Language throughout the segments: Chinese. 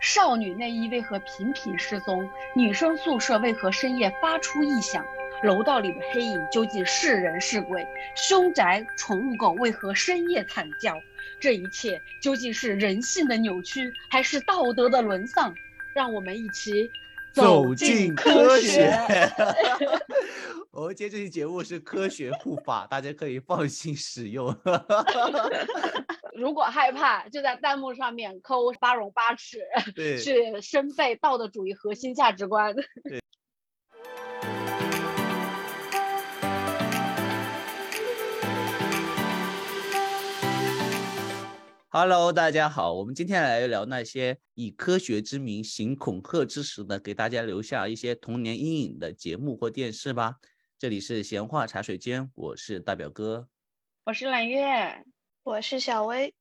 少女内衣为何频频失踪？女生宿舍为何深夜发出异响？楼道里的黑影究竟是人是鬼？凶宅宠物狗为何深夜惨叫？这一切究竟是人性的扭曲，还是道德的沦丧？让我们一起走进科学。我们今天这期节目是科学护法，大家可以放心使用。如果害怕，就在弹幕上面扣八荣八耻，对，去深背道德主义核心价值观。对。Hello，大家好，我们今天来聊那些以科学之名行恐吓之实的，给大家留下一些童年阴影的节目或电视吧。这里是闲话茶水间，我是大表哥，我是揽月，我是小薇。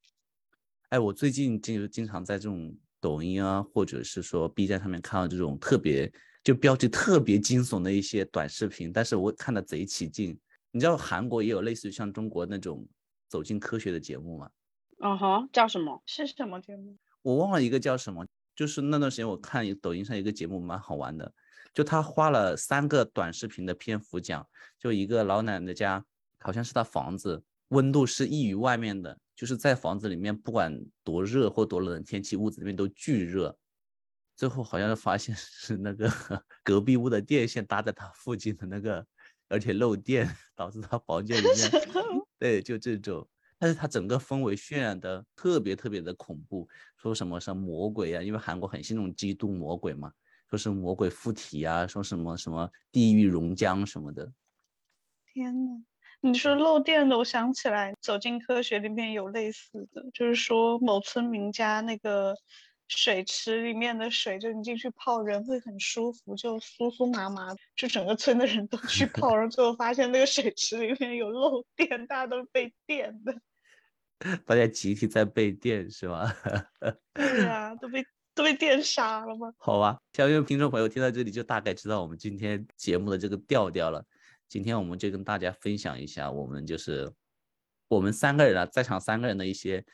哎，我最近就经常在这种抖音啊，或者是说 B 站上面看到这种特别就标题特别惊悚的一些短视频，但是我看的贼起劲。你知道韩国也有类似于像中国那种走进科学的节目吗？嗯哼，叫什么？是什么节目？我忘了一个叫什么。就是那段时间我看抖音上一个节目蛮好玩的，就他花了三个短视频的篇幅讲，就一个老奶奶家，好像是她房子温度是异于外面的，就是在房子里面不管多热或多冷天气，屋子里面都巨热。最后好像发现是那个 隔壁屋的电线搭在他附近的那个，而且漏电，导致他房间里面，对，就这种。但是它整个氛围渲染的特别特别的恐怖，说什么什么魔鬼啊，因为韩国很信那种基督魔鬼嘛，说是魔鬼附体啊，说什么什么地狱熔浆什么的。天呐，你说漏电的，我想起来《走进科学》里面有类似的，就是说某村民家那个。水池里面的水，就你进去泡，人会很舒服，就酥酥麻麻。就整个村的人都去 泡，然后最后发现那个水池里面有漏电，大家都被电的。大家集体在被电是吗？对呀，都被都被电杀了吗？好吧，相信听众朋友听到这里就大概知道我们今天节目的这个调调了。今天我们就跟大家分享一下，我们就是我们三个人啊，在场三个人的一些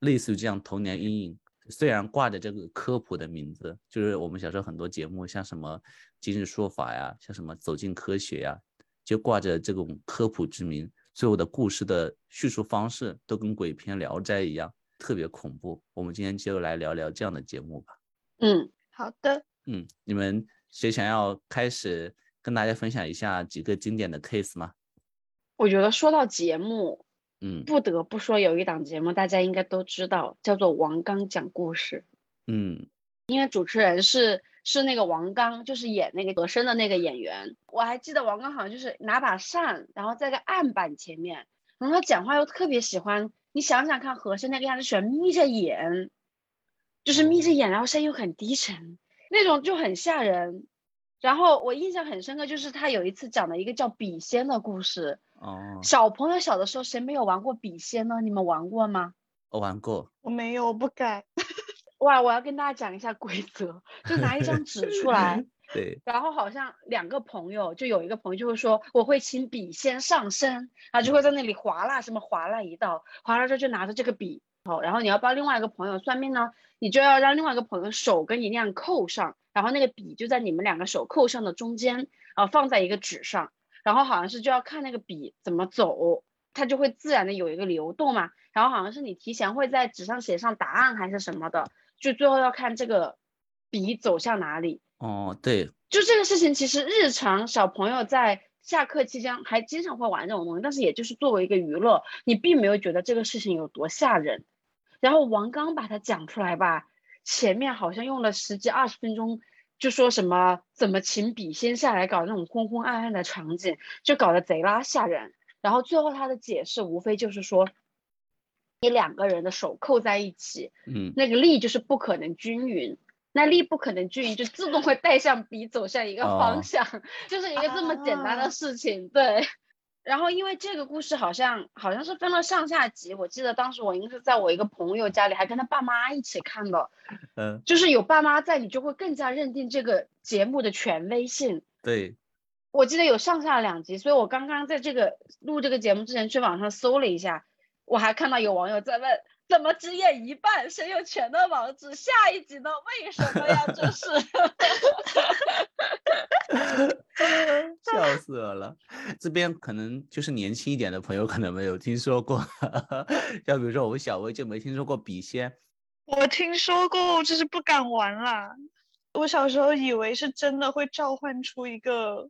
类似于这样童年阴影。虽然挂着这个科普的名字，就是我们小时候很多节目，像什么今日说法呀，像什么走进科学呀，就挂着这种科普之名，最后的故事的叙述方式都跟鬼片《聊斋》一样，特别恐怖。我们今天就来聊聊这样的节目吧。嗯，好的。嗯，你们谁想要开始跟大家分享一下几个经典的 case 吗？我觉得说到节目。嗯，不得不说有一档节目，大家应该都知道，叫做王刚讲故事。嗯，因为主持人是是那个王刚，就是演那个和珅的那个演员。我还记得王刚好像就是拿把扇，然后在个案板前面，然后他讲话又特别喜欢。你想想看，和珅那个样子，喜欢眯着眼，就是眯着眼，然后声音又很低沉，那种就很吓人。然后我印象很深刻，就是他有一次讲了一个叫笔仙的故事。哦，小朋友小的时候谁没有玩过笔仙呢？你们玩过吗？我玩过，我没有，我不敢。哇，我要跟大家讲一下规则，就拿一张纸出来，对，然后好像两个朋友，就有一个朋友就会说我会请笔仙上身，他就会在那里划拉什么划拉一道，划拉之后就拿着这个笔，好，然后你要帮另外一个朋友算命呢，你就要让另外一个朋友手跟你那样扣上，然后那个笔就在你们两个手扣上的中间，啊，放在一个纸上。然后好像是就要看那个笔怎么走，它就会自然的有一个流动嘛。然后好像是你提前会在纸上写上答案还是什么的，就最后要看这个笔走向哪里。哦，对，就这个事情，其实日常小朋友在下课期间还经常会玩这种东西，但是也就是作为一个娱乐，你并没有觉得这个事情有多吓人。然后王刚把它讲出来吧，前面好像用了十几二十分钟。就说什么怎么请笔仙下来搞那种昏昏暗暗的场景，就搞得贼拉吓人。然后最后他的解释无非就是说，你两个人的手扣在一起，嗯，那个力就是不可能均匀，那力不可能均匀，就自动会带向笔走向一个方向，就是一个这么简单的事情，对。然后，因为这个故事好像好像是分了上下集，我记得当时我应该是在我一个朋友家里，还跟他爸妈一起看的。嗯，就是有爸妈在，你就会更加认定这个节目的权威性。对，我记得有上下两集，所以我刚刚在这个录这个节目之前去网上搜了一下，我还看到有网友在问怎么只演一半？谁有权的王子？下一集呢？为什么呀？这是。笑死我了！这边可能就是年轻一点的朋友可能没有听说过，像比如说我们小薇就没听说过笔仙。我听说过，就是不敢玩啦。我小时候以为是真的会召唤出一个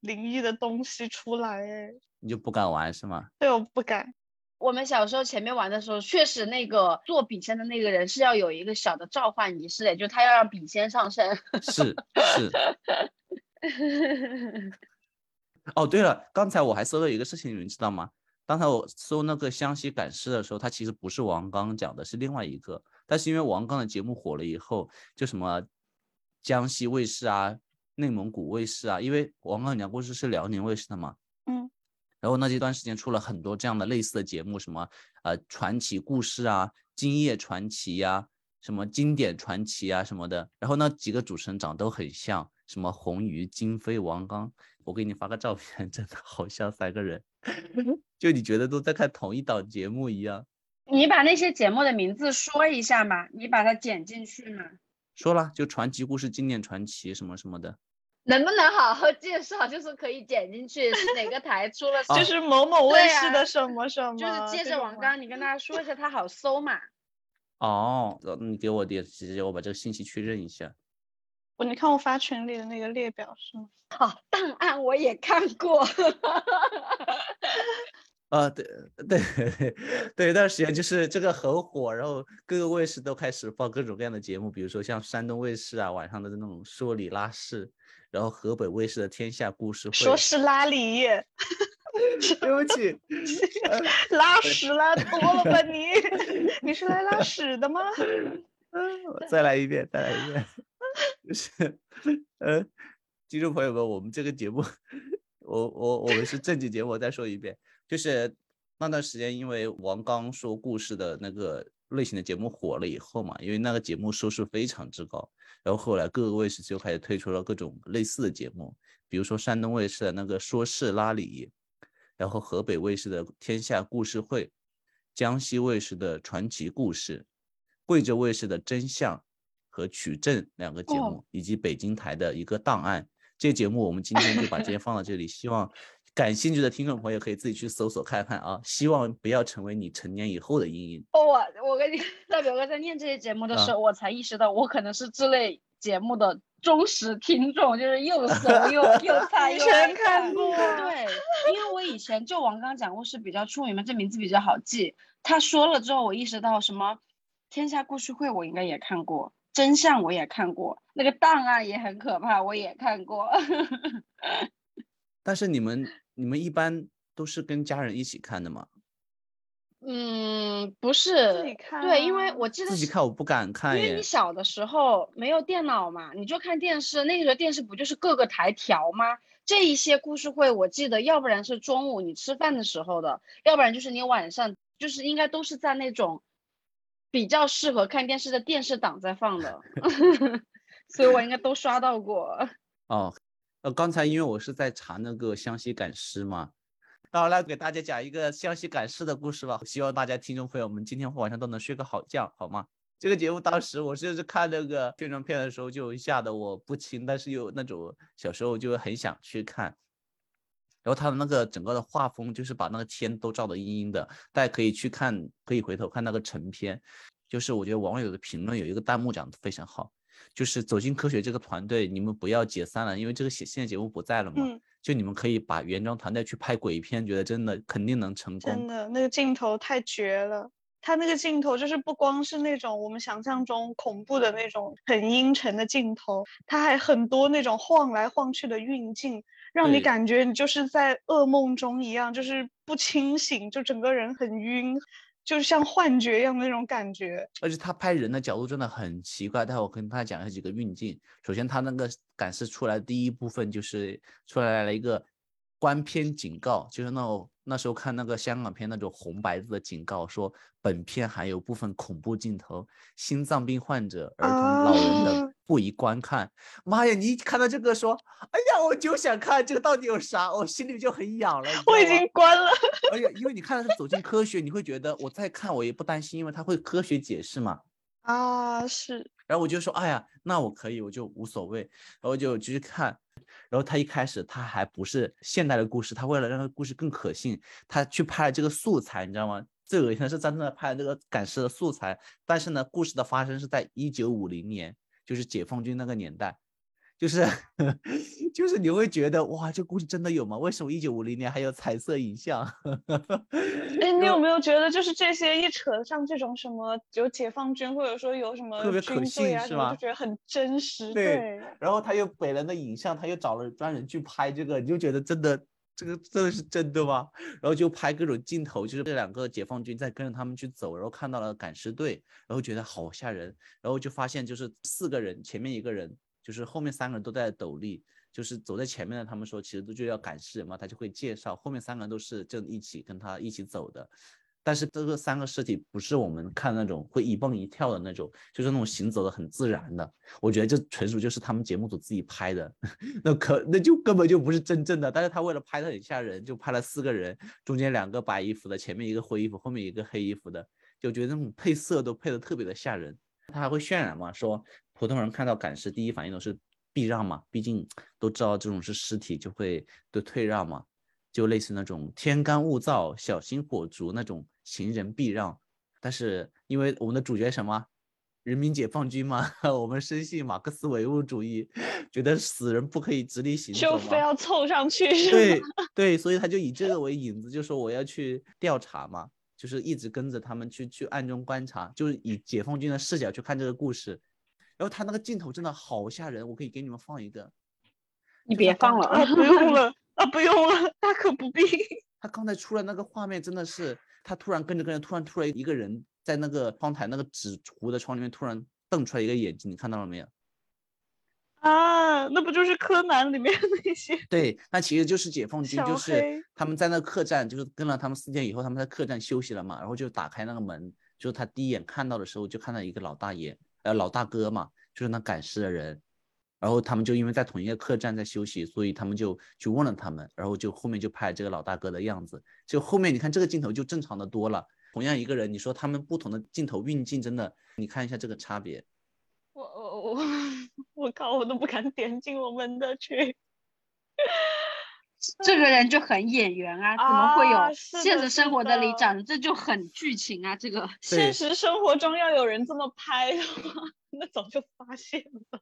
灵异的东西出来，哎，你就不敢玩是吗？对，我不敢。我们小时候前面玩的时候，确实那个做笔仙的那个人是要有一个小的召唤仪式的，就他要让笔仙上身。是是。哦，对了，刚才我还搜了一个事情，你们知道吗？刚才我搜那个湘西赶尸的时候，他其实不是王刚讲的，是另外一个。但是因为王刚的节目火了以后，就什么江西卫视啊、内蒙古卫视啊，因为王刚讲故事是辽宁卫视的嘛，嗯。然后那这段时间出了很多这样的类似的节目，什么呃传奇故事啊、今夜传奇呀、什么经典传奇啊什么的。然后那几个主持人长都很像。什么红鱼、金飞、王刚，我给你发个照片，真的好像三个人，就你觉得都在看同一档节目一样。你把那些节目的名字说一下嘛，你把它剪进去嘛。说了，就传奇故事、经典传奇什么什么的。能不能好好介绍？就是可以剪进去，是哪个台出了？就是某某卫视的什么什么。就是接着王刚，你跟大家说一下，他好搜嘛。哦，你给我点时间，我把这个信息确认一下。我你看我发群里的那个列表是吗？哦，档案我也看过。啊，对对对，一段时间就是这个很火，然后各个卫视都开始放各种各样的节目，比如说像山东卫视啊晚上的那种说理拉式，然后河北卫视的天下故事会。说是拉里，对不起，拉屎拉多了吧 你？你是来拉屎的吗？嗯，再来一遍，再来一遍。就是，呃，听众朋友们，我们这个节目，我我我们是正经节目。我再说一遍，就是那段时间，因为王刚说故事的那个类型的节目火了以后嘛，因为那个节目收视非常之高，然后后来各个卫视就开始推出了各种类似的节目，比如说山东卫视的那个说事拉理，然后河北卫视的天下故事会，江西卫视的传奇故事，贵州卫视的真相。和取证两个节目，以及北京台的一个档案，这些节目我们今天就把这些放到这里，希望感兴趣的听众朋友可以自己去搜索看看啊，希望不要成为你成年以后的阴影。我我跟你大表哥在念这些节目的时候，我才意识到我可能是这类节目的忠实听众，就是又搜 又又猜又看过。对，因为我以前就王刚讲故事比较出名嘛，这名字比较好记。他说了之后，我意识到什么天下故事会，我应该也看过。真相我也看过，那个档案也很可怕，我也看过。但是你们你们一般都是跟家人一起看的吗？嗯，不是自己看。对，因为我记得自己看我不敢看，因为你小的时候没有电脑嘛，你就看电视。那个时候电视不就是各个台调吗？这一些故事会，我记得要不然是中午你吃饭的时候的，要不然就是你晚上，就是应该都是在那种。比较适合看电视的电视档在放的 所以我应该都刷到过。哦，呃，刚才因为我是在查那个湘西赶尸嘛，那我来给大家讲一个湘西赶尸的故事吧。希望大家听众朋友们今天晚上都能睡个好觉，好吗？这个节目当时我就是看那个宣传片的时候就吓得我不轻，但是又那种小时候就很想去看。然后他的那个整个的画风就是把那个天都照得阴阴的，大家可以去看，可以回头看那个成片。就是我觉得网友的评论有一个弹幕讲的非常好，就是走进科学这个团队，你们不要解散了，因为这个现现在节目不在了嘛。嗯。就你们可以把原装团队去拍鬼片，觉得真的肯定能成功。真的，那个镜头太绝了。他那个镜头就是不光是那种我们想象中恐怖的那种很阴沉的镜头，他还很多那种晃来晃去的运镜。让你感觉你就是在噩梦中一样，就是不清醒，就整个人很晕，就是像幻觉一样的那种感觉。而且他拍人的角度真的很奇怪。待会我跟大家讲一下几个运镜。首先，他那个赶尸出来第一部分就是出来了一个观片警告，就是那种那时候看那个香港片那种红白字的警告，说本片含有部分恐怖镜头，心脏病患者、儿童、老人等。不宜观看。妈呀，你一看到这个说，哎呀，我就想看这个到底有啥，我心里就很痒了。我已经关了。而且因为你看的是走进科学，你会觉得我再看我也不担心，因为它会科学解释嘛。啊，是然后我就说，哎呀，那我可以，我就无所谓，然后就继续看。然后他一开始他还不是现代的故事，他为了让这个故事更可信，他去拍了这个素材，你知道吗？最恶心的是真正的拍了这个赶尸的素材，但是呢，故事的发生是在一九五零年，就是解放军那个年代，就是 就是你会觉得哇，这故事真的有吗？为什么一九五零年还有彩色影像？哎，你有没有觉得，就是这些一扯上这种什么有解放军，或者说有什么特别可信啊什么，是吗就觉得很真实。对对，然后他又给了那影像，他又找了专人去拍这个，你就觉得真的这个真的是真的吗？然后就拍各种镜头，就是这两个解放军在跟着他们去走，然后看到了赶尸队，然后觉得好吓人，然后就发现就是四个人，前面一个人，就是后面三个人都在斗笠，就是走在前面的他们说其实都就要赶尸人嘛，他就会介绍后面三个人都是正一起跟他一起走的。但是这个三个尸体不是我们看那种会一蹦一跳的那种，就是那种行走的很自然的。我觉得这纯属就是他们节目组自己拍的，那可那就根本就不是真正的。但是他为了拍的很吓人，就拍了四个人，中间两个白衣服的，前面一个灰衣服，后面一个黑衣服的，就觉得那种配色都配的特别的吓人。他还会渲染嘛，说普通人看到赶尸第一反应都是避让嘛，毕竟都知道这种是尸体，就会都退让嘛。就类似那种天干物燥、小心火烛那种行人避让，但是因为我们的主角什么，人民解放军嘛，我们深信马克思唯物主义，觉得死人不可以直立行走就，非要凑上去，是对吗？对，所以他就以这个为引子，就说我要去调查嘛，就是一直跟着他们去去暗中观察，就是以解放军的视角去看这个故事。然后他那个镜头真的好吓人，我可以给你们放一个。你别放了啊，不用了啊，不用了，大可不必。他刚才出来那个画面真的是，他突然跟着跟着，突然突然一个人在那个窗台那个纸糊的窗里面突然瞪出来一个眼睛，你看到了没有？啊，那不就是柯南里面那些？对，那其实就是解放军，就是他们在那客栈，就是跟了他们四天以后，他们在客栈休息了嘛，然后就打开那个门，就是他第一眼看到的时候，就看到一个老大爷，呃，老大哥嘛，就是那赶尸的人，然后他们就因为在同一个客栈在休息，所以他们就去问了他们，然后就后面就拍这个老大哥的样子，就后面你看这个镜头就正常的多了。同样一个人，你说他们不同的镜头运镜，真的，你看一下这个差别。我我我 我靠，我都不敢点进我们的群。这个人就很演员啊，怎么会有现实生活的里的长得这就很剧情啊？这个现实生活中要有人这么拍的话，那早就发现了。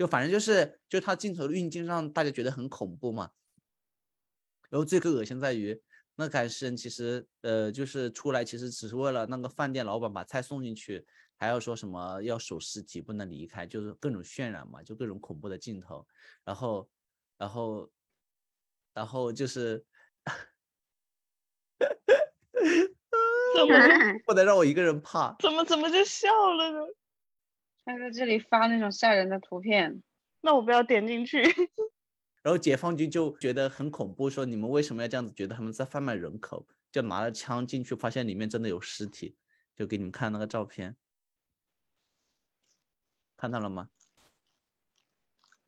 就反正就是，就他镜头的运镜让大家觉得很恐怖嘛。然后最恶心在于，那赶尸人其实呃就是出来其实只是为了那个饭店老板把菜送进去，还要说什么要守尸体不能离开，就是各种渲染嘛，就各种恐怖的镜头。然后，然后，然后就是 怎么不能让我一个人怕。怎么怎么就笑了呢？他在这里发那种吓人的图片，那我不要点进去。然后解放军就觉得很恐怖，说你们为什么要这样子？觉得他们在贩卖人口，就拿了枪进去，发现里面真的有尸体，就给你们看那个照片，看到了吗？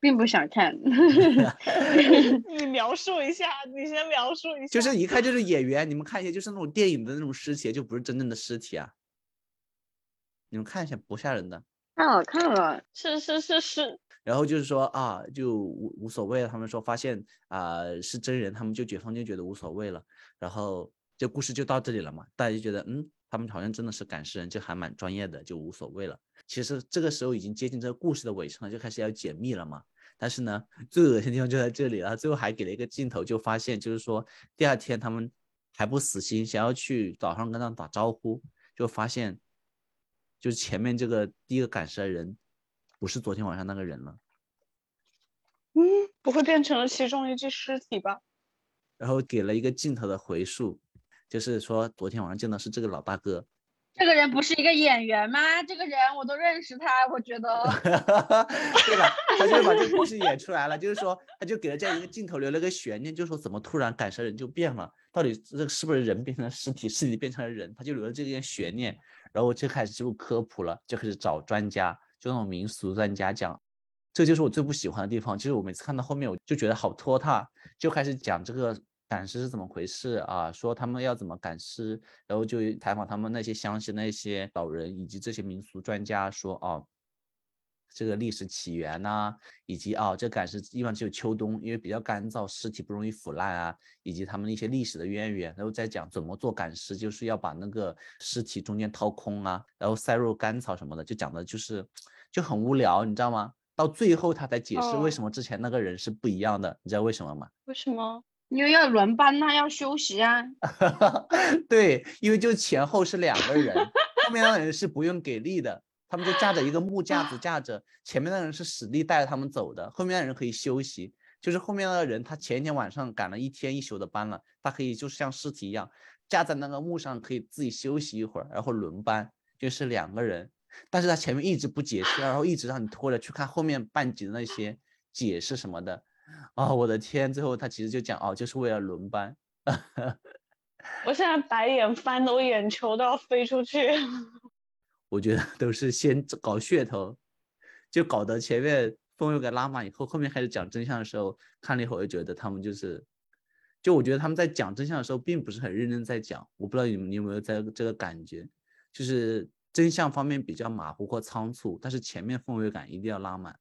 并不想看。你描述一下，你先描述一下。就是一看就是演员，你们看一下，就是那种电影的那种尸体，就不是真正的尸体啊。你们看一下，不吓人的。看了看了，是是是是，然后就是说啊，就无无所谓了。他们说发现啊、是真人，他们就解放军觉得无所谓了。然后这故事就到这里了嘛，大家就觉得嗯，他们好像真的是赶尸人，就还蛮专业的，就无所谓了。其实这个时候已经接近这个故事的尾声了，就开始要解密了嘛。但是呢，最恶心的地方就在这里了。最后还给了一个镜头，就发现就是说第二天他们还不死心，想要去岛上跟他打招呼，就发现就是前面这个第一个赶尸的人不是昨天晚上那个人了。嗯，不会变成了其中一具尸体吧？然后给了一个镜头的回溯，就是说昨天晚上见到是这个老大哥，这个人不是一个演员吗？这个人我都认识他，我觉得。对吧？他就把这个故事演出来了，就是说，他就给了这样一个镜头留了个悬念，就是说怎么突然赶蛇人就变了，到底这个是不是人变成了尸体，尸体变成了人？他就留了这件悬念，然后就开始就科普了，就开始找专家，就那种民俗专家讲，这就是我最不喜欢的地方。其实我每次看到后面，我就觉得好拖沓，就开始讲这个。赶尸是怎么回事啊？说他们要怎么赶尸，然后就采访他们那些乡亲、那些老人以及这些民俗专家，说哦，这个历史起源呐，以及啊，这赶尸一般只有秋冬，因为比较干燥，尸体不容易腐烂啊，以及他们一些历史的渊源，然后再讲怎么做赶尸，就是要把那个尸体中间掏空啊，然后塞入干草什么的，就讲的就是就很无聊，你知道吗？到最后他才解释为什么之前那个人是不一样的，你知道为什么吗？为什么？因为要轮班呐，要休息啊。对，因为就前后是两个人，后面那个人是不用给力的，他们就架着一个木架子架着，前面的人是使力带着他们走的，后面的人可以休息。就是后面那个人，他前一天晚上赶了一天一宿的班了，他可以就像尸体一样架在那个木上，可以自己休息一会儿，然后轮班，就是两个人。但是他前面一直不解释，然后一直让你拖着去看后面半集的那些解释什么的。哦，我的天！最后他其实就讲哦，就是为了轮班。我现在白眼翻的，我眼球都要飞出去。我觉得 都是先搞噱头，就搞得前面风又给拉满以后，后面开始讲真相的时候，看了一会儿就觉得他们就是，就我觉得他们在讲真相的时候，并不是很认真在讲。我不知道你们你有没有在这个感觉，就是真相方面比较马虎或仓促，但是前面氛围感一定要拉满。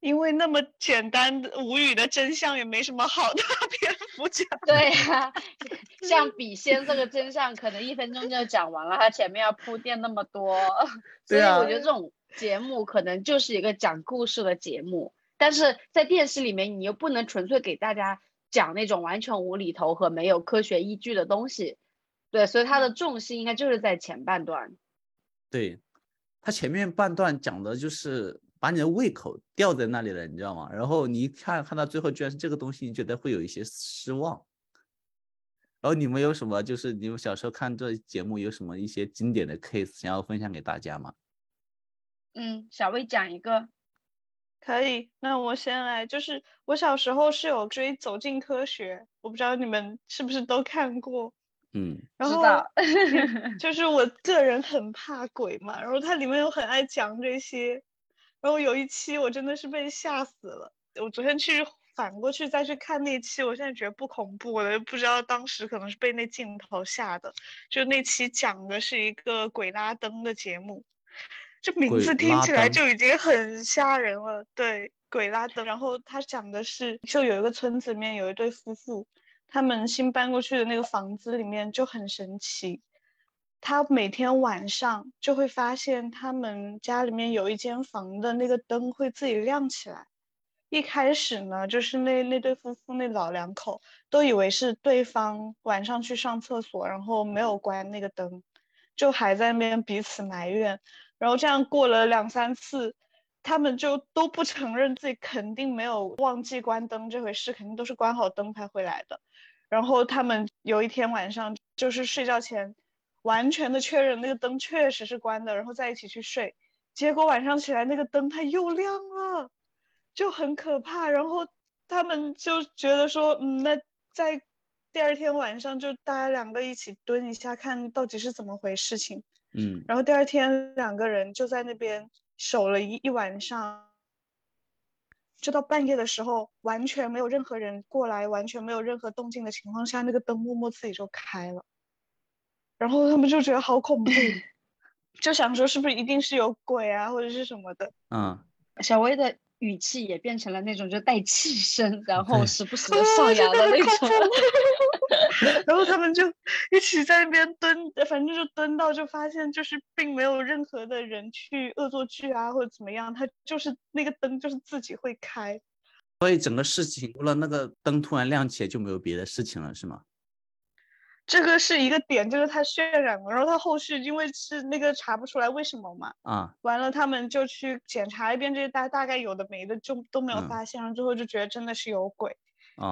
因为那么简单的无语的真相也没什么好大篇幅讲。对呀，像笔仙这个真相，可能一分钟就讲完了，他前面要铺垫那么多，所以我觉得这种节目可能就是一个讲故事的节目。但是在电视里面，你又不能纯粹给大家讲那种完全无厘头和没有科学依据的东西。对，所以它的重心应该就是在前半段。对，它前面半段讲的就是。把你的胃口吊在那里了，你知道吗？然后你一看看到最后居然是这个东西，你觉得会有一些失望。然后你们有什么就是你们小时候看这节目有什么一些经典的 case 想要分享给大家吗？嗯，小薇讲一个，可以。那我先来，就是我小时候是有追《走进科学》，我不知道你们是不是都看过。嗯，然后 就是我个人很怕鬼嘛，然后它里面又很爱讲这些。然后有一期我真的是被吓死了。我昨天去反过去再去看那期，我现在觉得不恐怖了，不知道当时可能是被那镜头吓的。就那期讲的是一个鬼拉灯的节目，这名字听起来就已经很吓人了。对，鬼拉灯。然后他讲的是，就有一个村子里面有一对夫妇，他们新搬过去的那个房子里面就很神奇。他每天晚上就会发现，他们家里面有一间房的那个灯会自己亮起来。一开始呢，就是那那对夫妇那老两口都以为是对方晚上去上厕所，然后没有关那个灯，就还在那边彼此埋怨。然后这样过了两三次，他们就都不承认自己肯定没有忘记关灯这回事，肯定都是关好灯才回来的。然后他们有一天晚上就是睡觉前。完全的确认那个灯确实是关的，然后再一起去睡，结果晚上起来那个灯它又亮了，就很可怕。然后他们就觉得说，嗯，那在第二天晚上就大家两个一起蹲一下，看到底是怎么回事情。嗯，然后第二天两个人就在那边守了一一晚上，就到半夜的时候，完全没有任何人过来，完全没有任何动静的情况下，那个灯默默自己就开了。然后他们就觉得好恐怖，就想说是不是一定是有鬼啊，或者是什么的。嗯，小薇的语气也变成了那种就带气声，然后时不时的上扬的那种。然后他们就一起在那边蹲，反正就蹲到就发现就是并没有任何的人去恶作剧啊或者怎么样，他就是那个灯就是自己会开。所以整个事情除了那个灯突然亮起来就没有别的事情了，是吗？这个是一个点，就是他渲染了，然后他后续因为是那个查不出来为什么嘛，啊，完了他们就去检查一遍这些大大概有的没的，就都没有发现，然后最后就觉得真的是有鬼，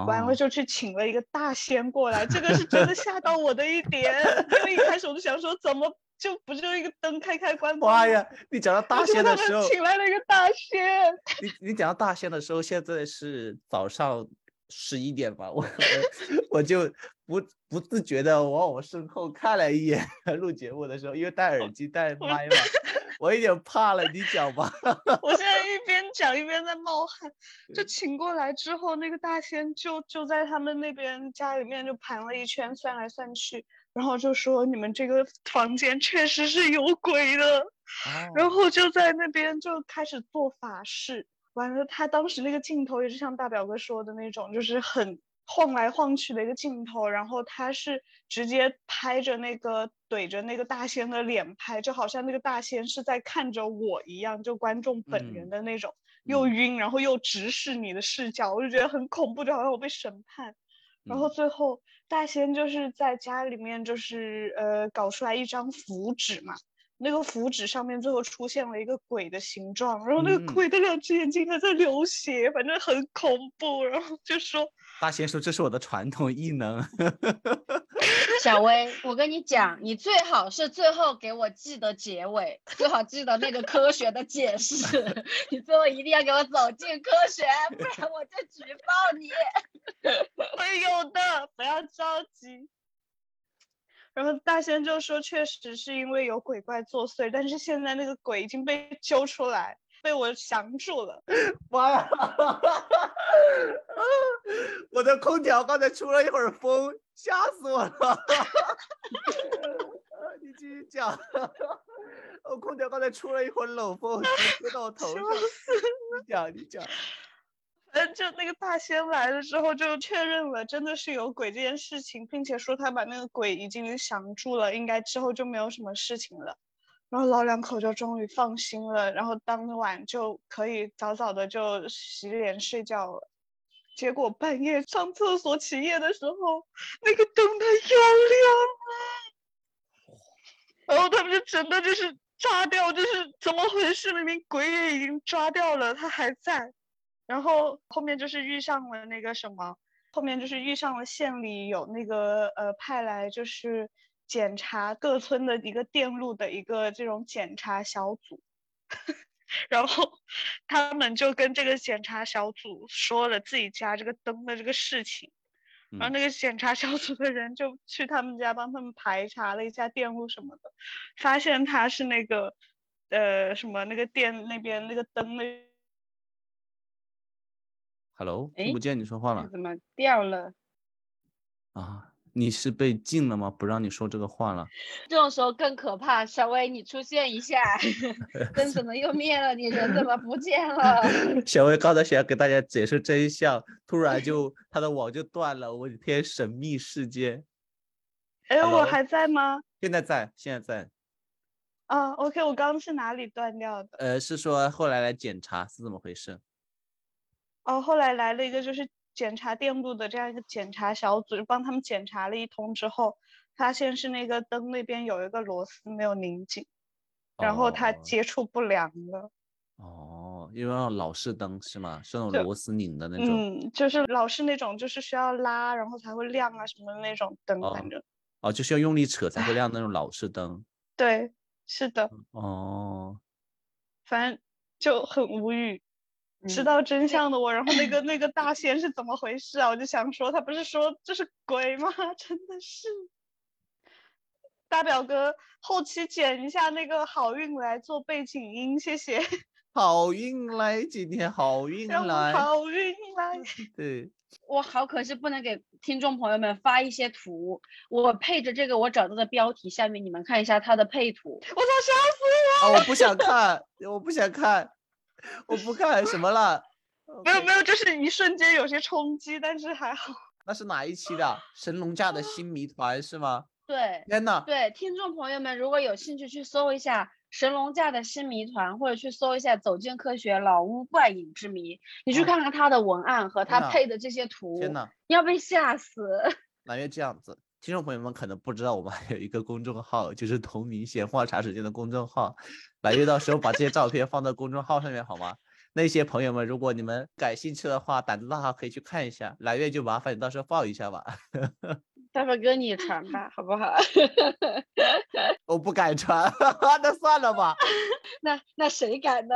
完了就去请了一个大仙过来，这个是真的 吓到我的一点，因为一开始我就想说怎么就不就一个灯开开关关妈呀！你讲到？大仙的时候，们请来了一个大仙，你你讲到大仙的时候，现在是早上十一点吧？我我 我就不不自觉的往我身后看了一眼，录节目的时候，因为戴耳机戴麦嘛，我有点怕了。你讲吧。我现在一 边讲一边在冒汗。就请过来之后，那个大仙就就在他们那边家里面就盘了一圈，算来算去，然后就说你们这个房间确实是有鬼的，然哦后就在那边就开始做法事。完了，他当时那个镜头也是像大表哥说的那种，就是很晃来晃去的一个镜头，然后他是直接拍着那个怼着那个大仙的脸拍，就好像那个大仙是在看着我一样，就观众本人嗯。的那种，又嗯晕，然后又直视你的视角，我就觉得很恐怖，就好像我被审判。然后嗯。最后大仙就是在家里面就是呃搞出来一张符纸嘛，那个符纸上面最后出现了一个鬼的形状，然后那嗯个鬼的两只眼睛还在流血，反正很恐怖。然后就说大仙说这是我的传统异能。小薇，我跟你讲，你最好是最后给我记得结尾，最好记得那个科学的解释。你最后一定要给我走进科学，不然我就举报你。会有的，不要着急。然后大仙就说，确实是因为有鬼怪作祟，但是现在那个鬼已经被揪出来，被我降住了。妈呀！我的空调刚才出了一会儿风，吓死我了。你继续讲。我空调刚才出了一会儿冷风，直吹到我头上。你讲，你讲。反正就那个大仙来了之后，就确认了真的是有鬼这件事情，并且说他把那个鬼已经降住了，应该之后就没有什么事情了。然后老两口就终于放心了，然后当晚就可以早早的就洗脸睡觉了。结果半夜上厕所起夜的时候，那个灯它又亮了，然后他们就真的就是炸掉，就是怎么回事？明明鬼也已经抓掉了，他还在。然后后面就是遇上了那个什么，后面就是遇上了县里有那个呃派来就是检查各村的一个电路的一个这种检查小组，然后他们就跟这个检查小组说了自己家这个灯的这个事情，然后嗯那个检查小组的人就去他们家帮他们排查了一下电路什么的，发现他是那个呃什么那个电那边那个灯那。Hello，听不见你说话了怎么掉了？啊？你是被禁了吗？不让你说这个话了？这种时候更可怕。小薇，你出现一下，灯怎么又灭了？你人怎么不见了？小薇刚才想要给大家解释真相，突然就他的网就断了。我的天，神秘世界！哎，我还在吗？现在在，现在在。啊，OK，我刚刚是哪里断掉的？呃，是说后来来检查是怎么回事？哦，后来来了一个就是检查电路的这样一个检查小组，就帮他们检查了一通之后，发现是那个灯那边有一个螺丝没有拧紧，然后它哦接触不良了。哦，因为老式灯是吗？是那种螺丝拧的那种。嗯，就是老式那种就是需要拉然后才会亮啊什么的那种灯，哦反正哦，就是要用力扯才会亮那种老式灯。对，是的，哦，反正就很无语。知嗯道真相的我，然后那个那个大仙是怎么回事啊？我就想说，他不是说这是鬼吗？真的是。大表哥，后期剪一下那个好运来做背景音，谢谢。好运来，今天好运让我来。好运来。对，我好可惜不能给听众朋友们发一些图，我配着这个我找到的标题下面，你们看一下它的配图。我操，笑死我啊，我不想看，我不想看，我不看什么了？我！没有没有，就是一瞬间有些冲击，但是还好。那是哪一期的？神龙架的新谜团是吗？对天呐，对，听众朋友们如果有兴趣去搜一下神龙架的新谜团，或者去搜一下走进科学老屋怪影之谜，你去哦看看他的文案和他配的这些图，天呐，你要被吓死。南月这样子，听众朋友们可能不知道，我们还有一个公众号，就是同名闲话茶水间的公众号。来月到时候把这些照片放到公众号上面好吗？那些朋友们，如果你们感兴趣的话，胆子大可以去看一下。来月就麻烦你到时候报一下吧。大飞哥你传吧，好不好？我不敢传，那算了吧。那那谁敢呢？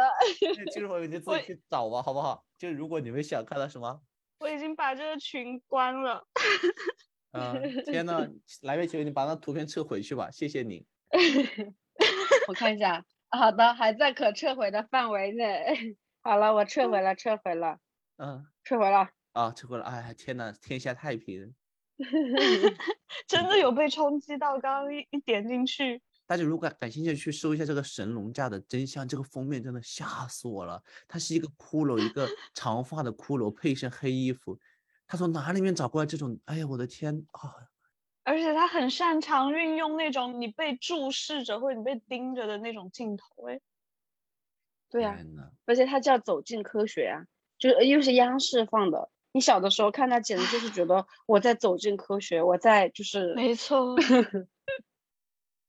其实我你自己去找吧，好不好？就如果你们想看到什么，我已经把这个群关了。嗯，天呐，来月球，你把那图片撤回去吧，谢谢你。我看一下，好的，还在可撤回的范围内。好了，我撤回了，撤回了。嗯，撤回了。啊，撤回了。哎，天呐，天下太平。真的有被冲击到，刚刚一一点进去。大家如果感兴趣，去搜一下这个神龙架的真相。这个封面真的吓死我了，它是一个骷髅，一个长发的骷髅，配一身黑衣服。他从哪里面找过来这种？哎呀，我的天啊！而且他很擅长运用那种你被注视着或者你被盯着的那种镜头，哎。对呀，而且他叫《走进科学》啊，就是又是央视放的。你小的时候看他，简直就是觉得我在走进科学，我在就是没错。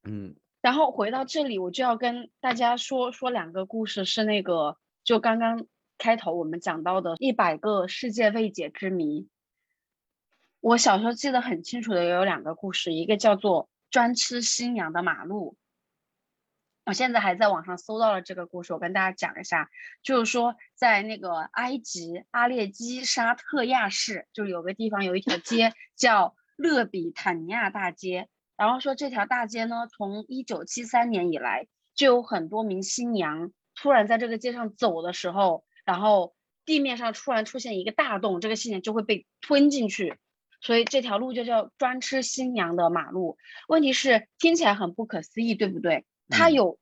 嗯。然后回到这里，我就要跟大家说说两个故事，是那个就刚刚开头我们讲到的一百个世界未解之谜。我小时候记得很清楚的有两个故事，一个叫做专吃新娘的马路。我现在还在网上搜到了这个故事，我跟大家讲一下，就是说在那个埃及阿列基沙特亚市，就是有个地方有一条街 叫勒比坦尼亚大街，然后说这条大街呢，从一九七三年以来，就有很多名新娘突然在这个街上走的时候，然后地面上突然出现一个大洞，这个新娘就会被吞进去，所以这条路就叫专吃新娘的马路。问题是听起来很不可思议，对不对？它有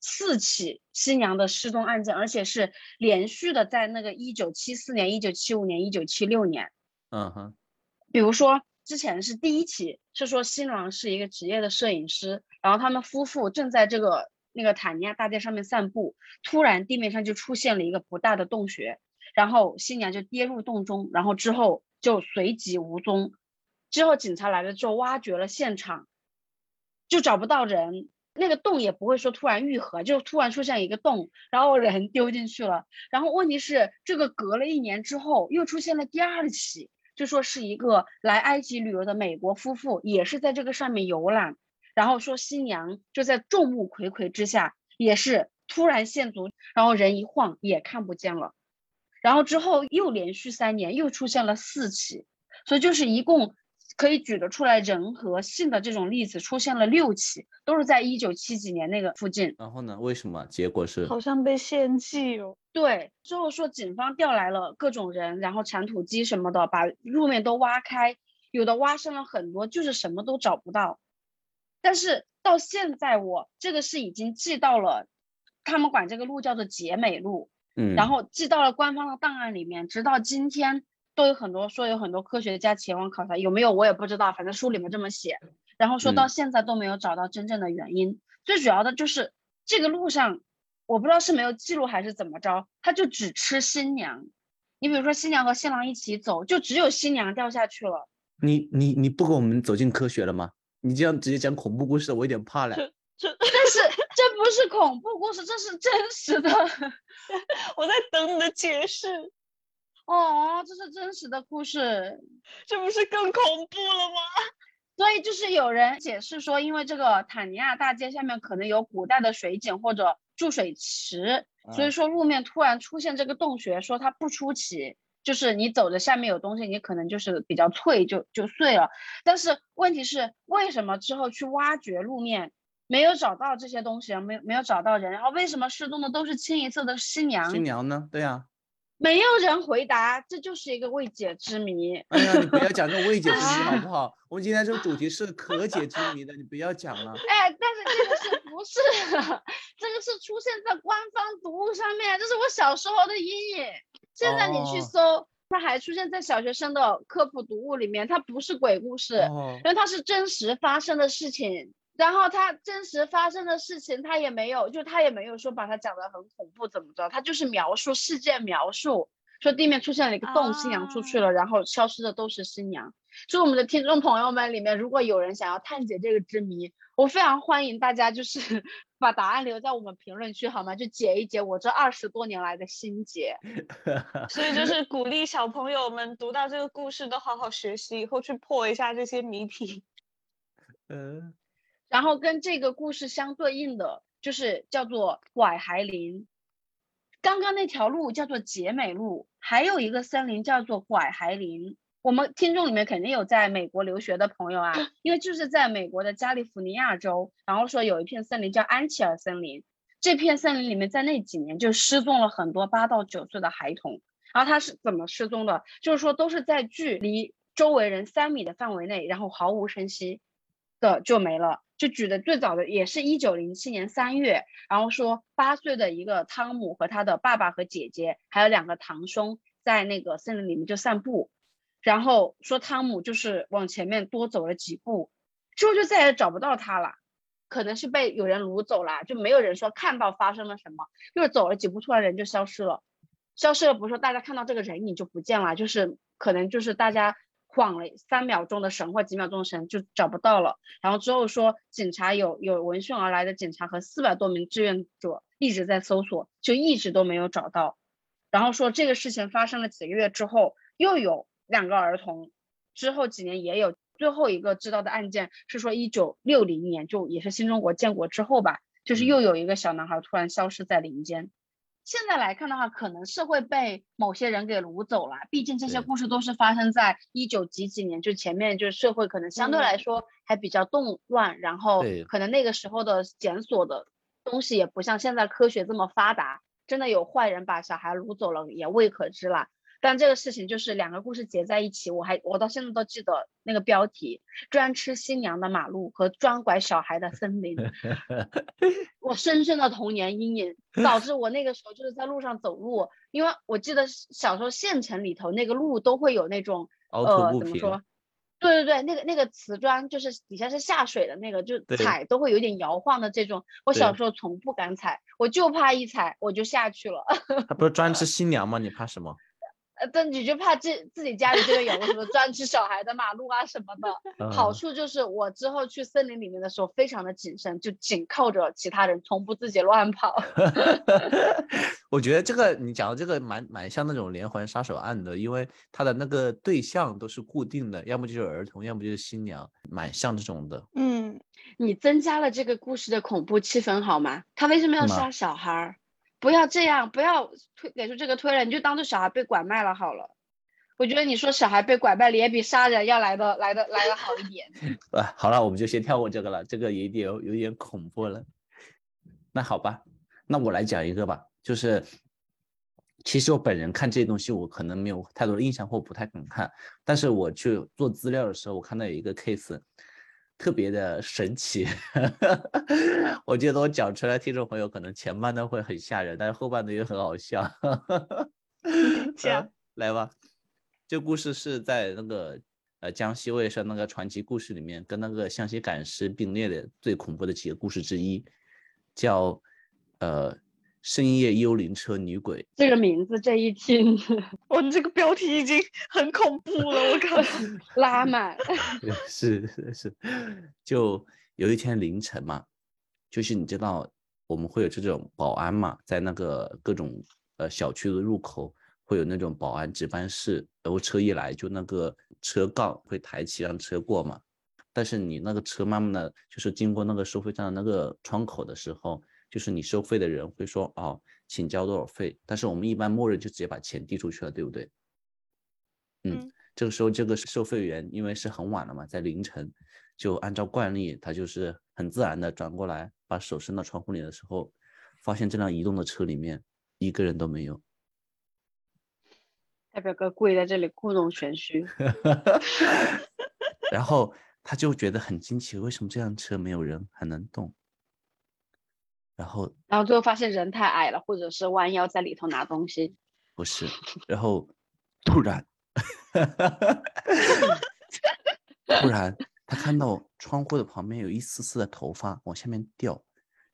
四起新娘的失踪案件，而且是连续的，在那个一九七四年、一九七五年、一九七六年。嗯哼，比如说之前是第一起，是说新郎是一个职业的摄影师，然后他们夫妇正在这个那个坦尼亚大街上面散步，突然地面上就出现了一个不大的洞穴，然后新娘就跌入洞中，然后之后就随即无踪。之后警察来了之后，挖掘了现场，就找不到人。那个洞也不会说突然愈合，就突然出现一个洞，然后人丢进去了。然后问题是，这个隔了一年之后，又出现了第二起，就说是一个来埃及旅游的美国夫妇，也是在这个上面游览，然后说新娘就在众目睽睽之下，也是突然现足，然后人一晃也看不见了。然后之后又连续三年又出现了四起，所以就是一共。可以举得出来人和性的这种例子出现了六起，都是在一九七几年那个附近。然后呢？为什么？结果是好像被献祭哦。对，之后说警方调来了各种人，然后铲土机什么的，把路面都挖开，有的挖深了很多，就是什么都找不到。但是到现在，我这个是已经记到了，他们管这个路叫做杰美路，嗯，然后记到了官方的档案里面，直到今天。都有很多说有很多科学家前往考察，有没有我也不知道，反正书里面这么写。然后说到现在都没有找到真正的原因，最主要的就是这个路上，我不知道是没有记录还是怎么着，他就只吃新娘。你比如说新娘和新郎一起走，就只有新娘掉下去了。你你你不跟我们走进科学了吗？你这样直接讲恐怖故事，我有点怕了。这这但是这不是恐怖故事，这是真实的。我在等你的解释。哦，这是真实的故事，这不是更恐怖了吗？所以就是有人解释说，因为这个坦尼亚大街下面可能有古代的水井或者注水池，所以说路面突然出现这个洞穴，说它不出奇，就是你走着下面有东西，你可能就是比较脆就就碎了。但是问题是，为什么之后去挖掘路面没有找到这些东西，没没有找到人，然后为什么失踪的都是清一色的新娘？新娘呢？对呀。没有人回答，这就是一个未解之谜。哎呀，你不要讲这个未解之谜好不 好？我们今天这个主题是可解之谜的，你不要讲了。哎，但是这个是不是？这个是出现在官方读物上面，这是我小时候的阴影。现在你去搜，它还出现在小学生的科普读物里面，它不是鬼故事，因为它是真实发生的事情。然后他真实发生的事情，他也没有，就他也没有说把它讲得很恐怖怎么着，他就是描述事件描述，说地面出现了一个洞，新娘出去了，然后消失的都是新娘。就我们的听众朋友们里面，如果有人想要探解这个之谜，我非常欢迎大家就是 把答案留在我们评论区好吗？就解一解我这二十多年来的心结。所以就是鼓励小朋友们读到这个故事都好好学习，以后去破一下这些谜题。嗯，然后跟这个故事相对应的就是叫做拐孩林。刚刚那条路叫做杰美路，还有一个森林叫做拐孩林。我们听众里面肯定有在美国留学的朋友啊，因为就是在美国的加利福尼亚州，然后说有一片森林叫安琪尔森林，这片森林里面在那几年就失踪了很多八到九岁的孩童。然后他是怎么失踪的？就是说都是在距离周围人三米的范围内，然后毫无声息的就没了。就举的最早的也是一九零七年三月，然后说八岁的一个汤姆和他的爸爸和姐姐，还有两个堂兄在那个森林里面就散步。然后说汤姆就是往前面多走了几步，之后就再也找不到他了，可能是被有人掳走了，就没有人说看到发生了什么，就是走了几步，突然人就消失了，消失了不是说大家看到这个人影就不见了，就是可能就是大家晃了三秒钟的神或几秒钟的神就找不到了，然后之后说警察有有闻讯而来的警察和四百多名志愿者一直在搜索，就一直都没有找到，然后说这个事情发生了几个月之后又有。两个儿童之后几年也有，最后一个知道的案件是说一九六零年，就也是新中国建国之后吧，就是又有一个小男孩突然消失在林间。现在来看的话，可能是会被某些人给掳走了，毕竟这些故事都是发生在一九几几年，就前面就是社会可能相对来说还比较动乱，然后可能那个时候的检索的东西也不像现在科学这么发达，真的有坏人把小孩掳走了也未可知了。但这个事情就是两个故事结在一起，我还我到现在都记得那个标题：专吃新娘的马路和专拐小孩的森林。我深深的童年阴影导致我那个时候就是在路上走路，因为我记得小时候县城里头那个路都会有那种呃怎么说？对对对，那个那个瓷砖就是底下是下水的那个，就踩都会有点摇晃的这种。我小时候从不敢踩，我就怕一踩我就下去了。他不是专 吃新娘吗？你怕什么？呃，但你就怕自自己家里就会有个什么专吃小孩的马路啊什么的。好处就是我之后去森林里面的时候非常的谨慎，就紧靠着其他人，从不自己乱跑。我觉得这个你讲的这个蛮蛮像那种连环杀手案的，因为他的那个对象都是固定的，要么就是儿童，要么就是新娘，蛮像这种的。嗯，你增加了这个故事的恐怖气氛好吗？他为什么要杀小孩？不要这样，不要推给出这个推论，你就当做小孩被拐卖了好了。我觉得你说小孩被拐卖也比杀人要来的来的来的好一点。啊，好了，我们就先跳过这个了，这个有点有点恐怖了。那好吧，那我来讲一个吧，就是其实我本人看这些东西，我可能没有太多的印象或不太敢看，但是我去做资料的时候，我看到有一个 case。特别的神奇，我觉得我讲出来，听众朋友可能前半段会很吓人，但是后半段也很好笑。讲来吧，这故事是在那个呃江西卫视那个传奇故事里面，跟那个湘西赶尸并列的最恐怖的几个故事之一，叫呃。深夜幽灵车女鬼，这个名字这一听，哇，你这个标题已经很恐怖了，我靠，拉满。是是是，就有一天凌晨嘛，就是你知道我们会有这种保安嘛，在那个各种呃小区的入口会有那种保安值班室，然后车一来就那个车杠会抬起让车过嘛，但是你那个车慢慢的就是经过那个收费站的那个窗口的时候。就是你收费的人会说哦，请交多少费，但是我们一般默认就直接把钱递出去了，对不对？嗯，这个时候这个收费员因为是很晚了嘛，在凌晨，就按照惯例，他就是很自然的转过来，把手伸到窗户里的时候，发现这辆移动的车里面一个人都没有。代表哥故意在这里故弄玄虚，然后他就觉得很惊奇，为什么这辆车没有人还能动？然后，然后最后发现人太矮了，或者是弯腰在里头拿东西，不是。然后突然，突然他看到窗户的旁边有一丝丝的头发往下面掉，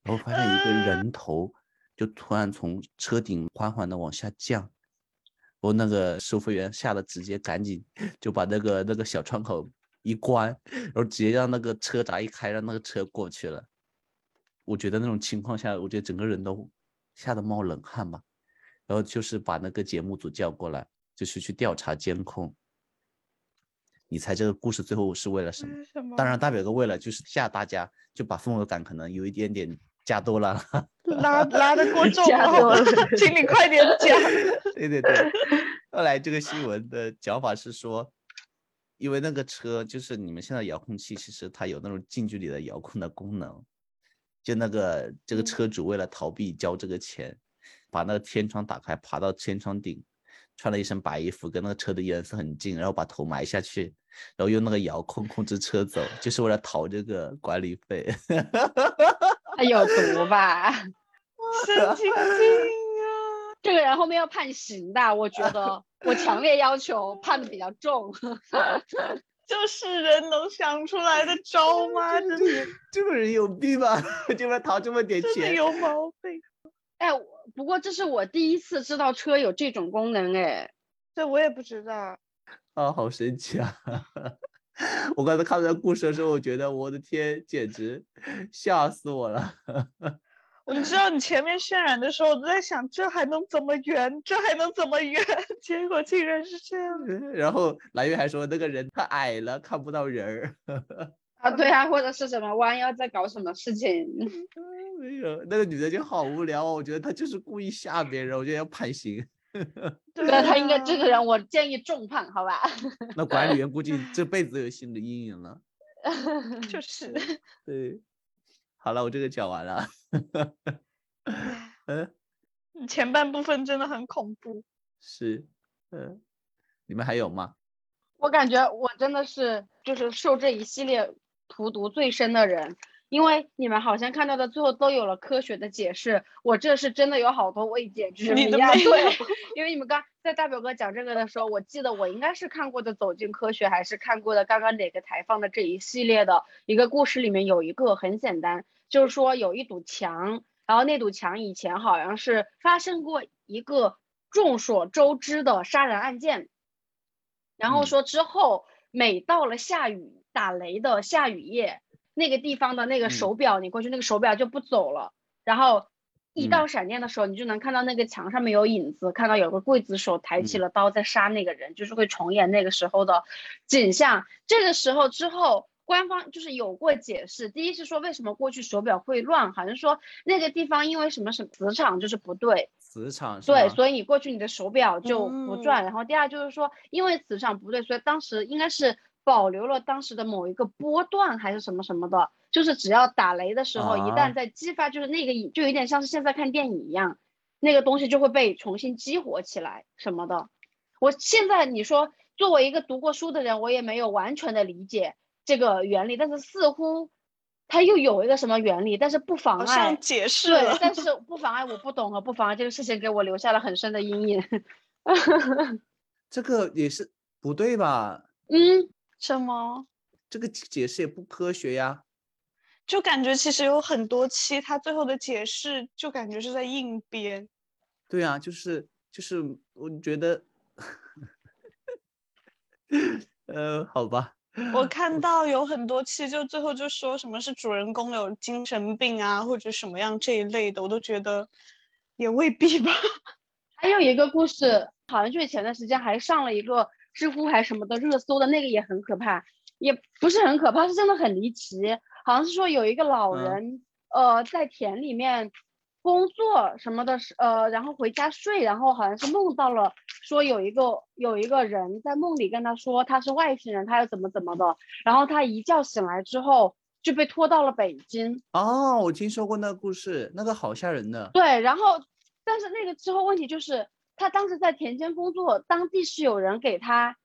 然后发现一个人头就突然从车顶缓缓的往下降。我那个收费员吓得直接赶紧就把那个那个小窗口一关，然后直接让那个车闸一开，让那个车过去了。我觉得那种情况下，我觉得整个人都吓得冒冷汗嘛。然后就是把那个节目组叫过来，就是去调查监控。你猜这个故事最后是为了什么？什么？当然，大表哥为了就是吓大家，就把氛围感可能有一点点加多了，拉拉的过重 了，请你快点讲。对对对。后来这个新闻的讲法是说，因为那个车就是你们现在遥控器，其实它有那种近距离的遥控的功能。就那个这个嗯车主为了逃避交这个钱，把那个天窗打开，爬到天窗顶，穿了一身白衣服，跟那个车的颜色很近，然后把头埋下去，然后用那个遥控控制车走，就是为了逃这个管理费。他有毒吧？神经病啊！这个人后面要判刑的，我觉得我强烈要求判的比较重。就是人能想出来的招吗？真的这个人有病吧？就为了讨这么点钱？有毛病。哎，我不过这是我第一次知道车有这种功能，哎，这我也不知道。啊，好神奇啊！我刚才看到故事的时候，我觉得我的天，简直吓死我了。我知道你前面渲染的时候，我都在想，这还能怎么圆？这还能怎么圆？结果竟然是这样。然后蓝月还说那个人太矮了，看不到人儿。啊，对啊，或者是什么弯腰在搞什么事情？没有，那个女的就好无聊哦，我觉得她就是故意吓别人，我觉得要判刑。对啊，她应该这啊个人，我建议重判，好吧？那管理员估计这辈子有心理阴影了。就是。对，好了，我这个讲完了。嗯，前半部分真的很恐怖。是，嗯，你们还有吗？我感觉我真的是就是受这一系列荼毒最深的人，因为你们好像看到的最后都有了科学的解释，我这是真的有好多未解之谜啊！对，因为你们刚在大表哥讲这个的时候，我记得我应该是看过的《走进科学》，还是看过的刚刚哪个台放的这一系列的一个故事里面有一个很简单，就是说有一堵墙，然后那堵墙以前好像是发生过一个众所周知的杀人案件。然后嗯说之后，每到了下雨打雷的下雨夜，那个地方的那个嗯手表，你过去那个手表就不走了。然后一嗯到闪电的时候，你就能看到那个墙上面有影子，看到有个刽子手抬起嗯了刀在杀那个人，就是会重演那个时候的景象。这个时候之后。官方就是有过解释，第一是说为什么过去手表会乱，好像说那个地方因为什么什么磁场就是不对，磁场对，所以你过去你的手表就不转。然后第二就是说，因为磁场不对，所以当时应该是保留了当时的某一个波段还是什么什么的，就是只要打雷的时候，一啊旦在激发，就是那个影就有点像是现在看电影一样，那个东西就会被重新激活起来什么的。我现在你说作为一个读过书的人，我也没有完全的理解这个原理，但是似乎它又有一个什么原理，但是不妨碍。解释对，，但是不妨碍我不懂和不妨碍这个事情给我留下了很深的阴影。这个也是不对吧？嗯，什么？这个解释也不科学呀。就感觉其实有很多期，他最后的解释就感觉是在硬编。对啊，就是就是，我觉得，呃，好吧，我 看到有很多期，就最后就说什么是主人公有精神病啊，或者什么样这一类的，我都觉得也未必吧。还有一个故事，好像就是前段时间还上了一个知乎还什么的热搜的那个也很可怕，也不是很可怕，是真的很离奇。好像是说有一个老嗯人，呃，在田里面工作什么的，呃，然后回家睡，然后好像是梦到了，说有一个有一个人在梦里跟他说他是外星人，他要怎么怎么的，然后他一觉醒来之后就被拖到了北京，哦，我听说过那个故事，那个好吓人的。对，然后但是那个之后问题就是，他当时在田间工作，当地是有人给他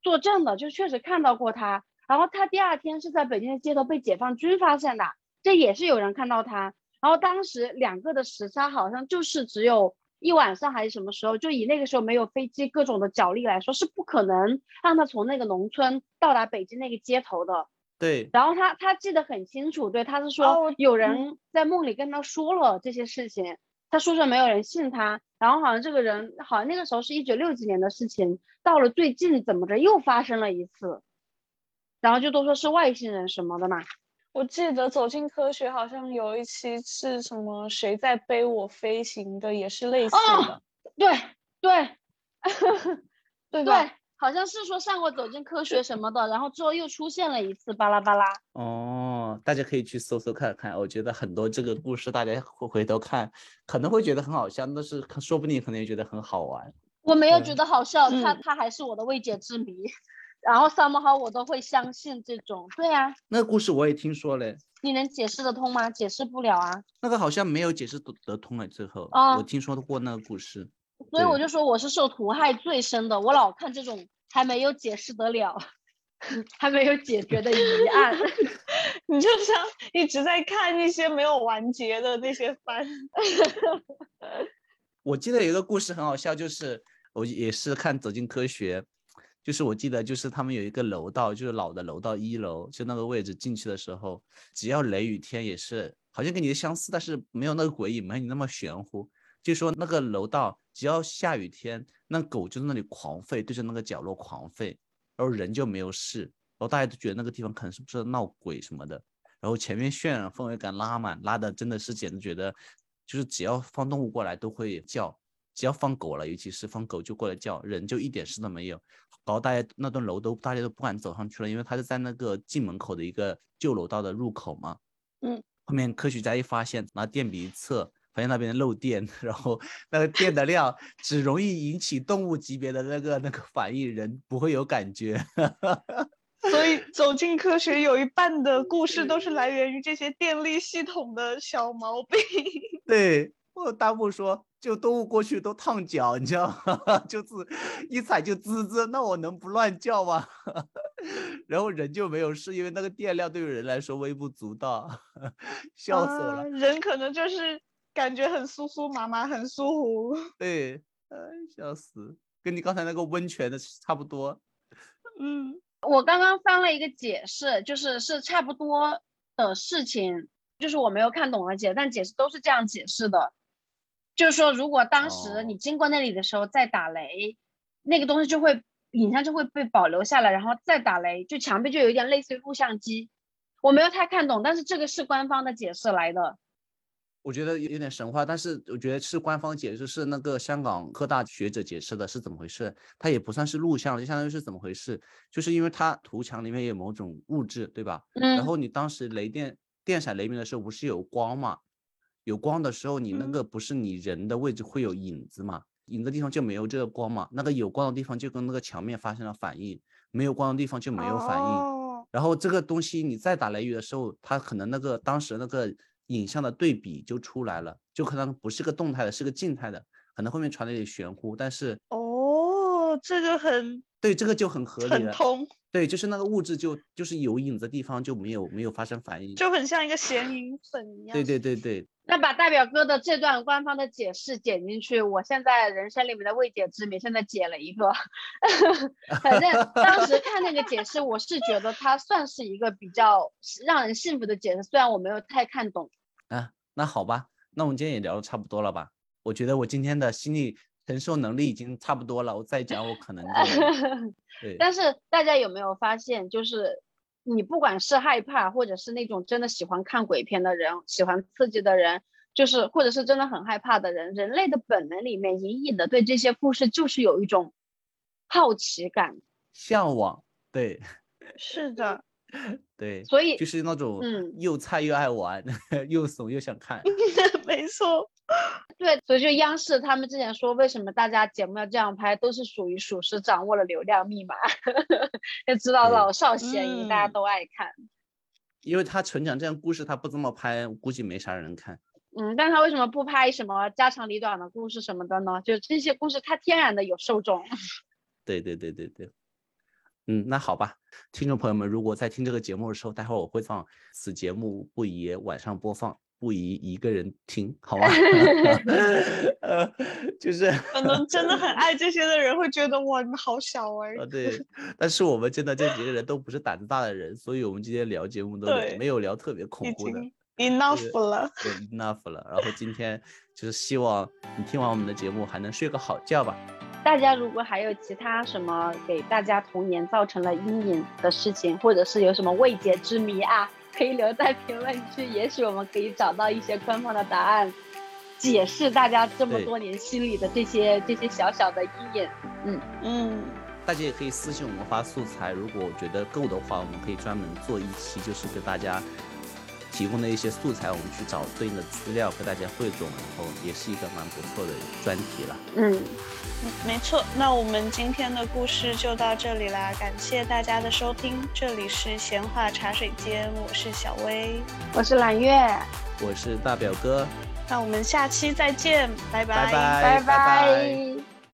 作证的，就确实看到过他。然后他第二天是在北京的街头被解放军发现的，这也是有人看到他。然后当时两个的时差好像就是只有一晚上还是什么时候，就以那个时候没有飞机各种的脚力来说，是不可能让他从那个农村到达北京那个街头的。对，然后他他记得很清楚，对，他是哦说有嗯人在梦里跟他说了这些事情，他说着没有人信他，然后好像这个人好像那个时候是一九六几年的事情，到了最近怎么着又发生了一次，然后就都说是外星人什么的嘛，我记得《走进科学》好像有一期是什么“谁在背我飞行”的，也是类似的。对对 对吧？对，好像是说上过《走进科学》什么的，然后之后又出现了一次巴拉巴拉。哦，大家可以去搜搜看看，我觉得很多这个故事大家回回头看可能会觉得很好笑，但是说不定可能也觉得很好玩。我没有觉得好笑，他嗯他还是我的未解之谜。然后 somehow 我都会相信这种，对呀、那个故事我也听说嘞，你能解释得通吗？解释不了啊，那个好像没有解释得得通哎，最后、啊我听说过那个故事。所以我就说我是受毒害最深的，我老看这种还没有解释得了，还没有解决的疑案。你就像一直在看那些没有完结的那些番。我记得有一个故事很好笑，就是我也是看《走进科学》，就是我记得就是他们有一个楼道，就是老的楼道一楼，就那个位置进去的时候，只要雷雨天也是好像跟你的相似，但是没有那个鬼影，没有你那么玄乎。就说那个楼道只要下雨天，那狗就在那里狂吠，对着那个角落狂吠，然后人就没有事，然后大家都觉得那个地方可能是不是闹鬼什么的，然后前面渲染氛围感拉满，拉的真的是简直觉得，就是只要放动物过来都会叫，只要放狗了，尤其是放狗就过来叫，人就一点事都没有。搞得大家那栋楼都大家都不敢走上去了，因为它是在那个进门口的一个旧楼道的入口嘛。嗯，后面科学家一发现，拿电笔一测，发现那边漏电，然后那个电的量只容易引起动物级别的那个那个反应，人不会有感觉。所以走进科学有一半的故事都是来源于这些电力系统的小毛病。对，我大布说，就动物过去都烫脚，你知道吗？就是一踩就滋滋，那我能不乱叫吗？然后人就没有事，因为那个电量对于人来说微不足道，笑死我了。啊人可能就是感觉很酥酥麻麻，很舒服。对，哎，笑死，跟你刚才那个温泉的差不多。嗯，我刚刚翻了一个解释，就是是差不多的事情，就是我没有看懂了解，但解释都是这样解释的，就是说如果当时你哦经过那里的时候再打雷，那个东西就会影像就会被保留下来，然后再打雷，就墙壁就有一点类似于录像机。我没有太看懂，但是这个是官方的解释来的。我觉得有有点神话，但是我觉得是官方解释，是那个香港科大学者解释的，是怎么回事？它也不算是录像，就相当于是怎么回事？就是因为它图墙里面有某种物质，对吧？然嗯后你当时雷电电闪雷鸣的时候，不是有光嘛？有光的时候，你那嗯个不是你人的位置会有影子嘛？影子地方就没有这个光嘛？那个有光的地方就跟那个墙面发生了反应，没有光的地方就没有反应。哦，然后这个东西你再打雷雨的时候，它可能那个当时那个影像的对比就出来了，就可能不是个动态的，是个静态的，可能后面传的有点玄乎，但是哦，这个很对这个就很合理了。很通，对，就是那个物质就就是有影子的地方就没有没有发生反应。就很像一个显影粉一样。对对对对，那把大表哥的这段官方的解释剪进去，我现在人生里面的未解之谜现在解了一个。反正当时看那个解释，我是觉得它算是一个比较让人信服的解释，虽然我没有太看懂。啊，那好吧，那我们今天也聊的差不多了吧？我觉得我今天的心理承受能力已经差不多了，我再讲我可能就 对。但是大家有没有发现，就是你不管是害怕，或者是那种真的喜欢看鬼片的人，喜欢刺激的人，就是或者是真的很害怕的人，人类的本能里面隐隐的对这些故事就是有一种好奇感，向往，对 是的，对，所以就是那种嗯又菜又爱玩，又怂又想看。没错。对，所以就央视他们之前说，为什么大家节目要这样拍，都是属于属实掌握了流量密码，要知道老少咸宜，大家嗯都爱看。因为他纯讲这样故事，他不这么拍，估计没啥人看。嗯，但他为什么不拍什么家长里短的故事什么的呢？就这些故事，他天然的有受众。对对对对对，嗯，那好吧，听众朋友们，如果在听这个节目的时候，待会儿我会放此节目不宜晚上播放，不宜一个人听，好吗？呃，就是可能真的很爱这些的人会觉得哇，你们好小哎、啊，对，但是我们真的这几个人都不是胆子大的人，所以我们今天聊节目都没有聊特别恐怖的。enough 了。对，enough 了。然后今天就是希望你听完我们的节目还能睡个好觉吧。大家如果还有其他什么给大家童年造成了阴影的事情，或者是有什么未解之谜啊，可以留在评论区，也许我们可以找到一些官方的答案，解释大家这么多年心里的这些这些小小的阴影。嗯，嗯，大家也可以私信我们发素材，如果觉得够的话，我们可以专门做一期，就是给大家提供的一些素材，我们去找对应的资料和大家汇总，然后也是一个蛮不错的专题了。嗯，没错。那我们今天的故事就到这里啦，感谢大家的收听，这里是闲话茶水间，我是小薇，我是揽月，我是大表哥，那我们下期再见，拜拜拜拜。拜拜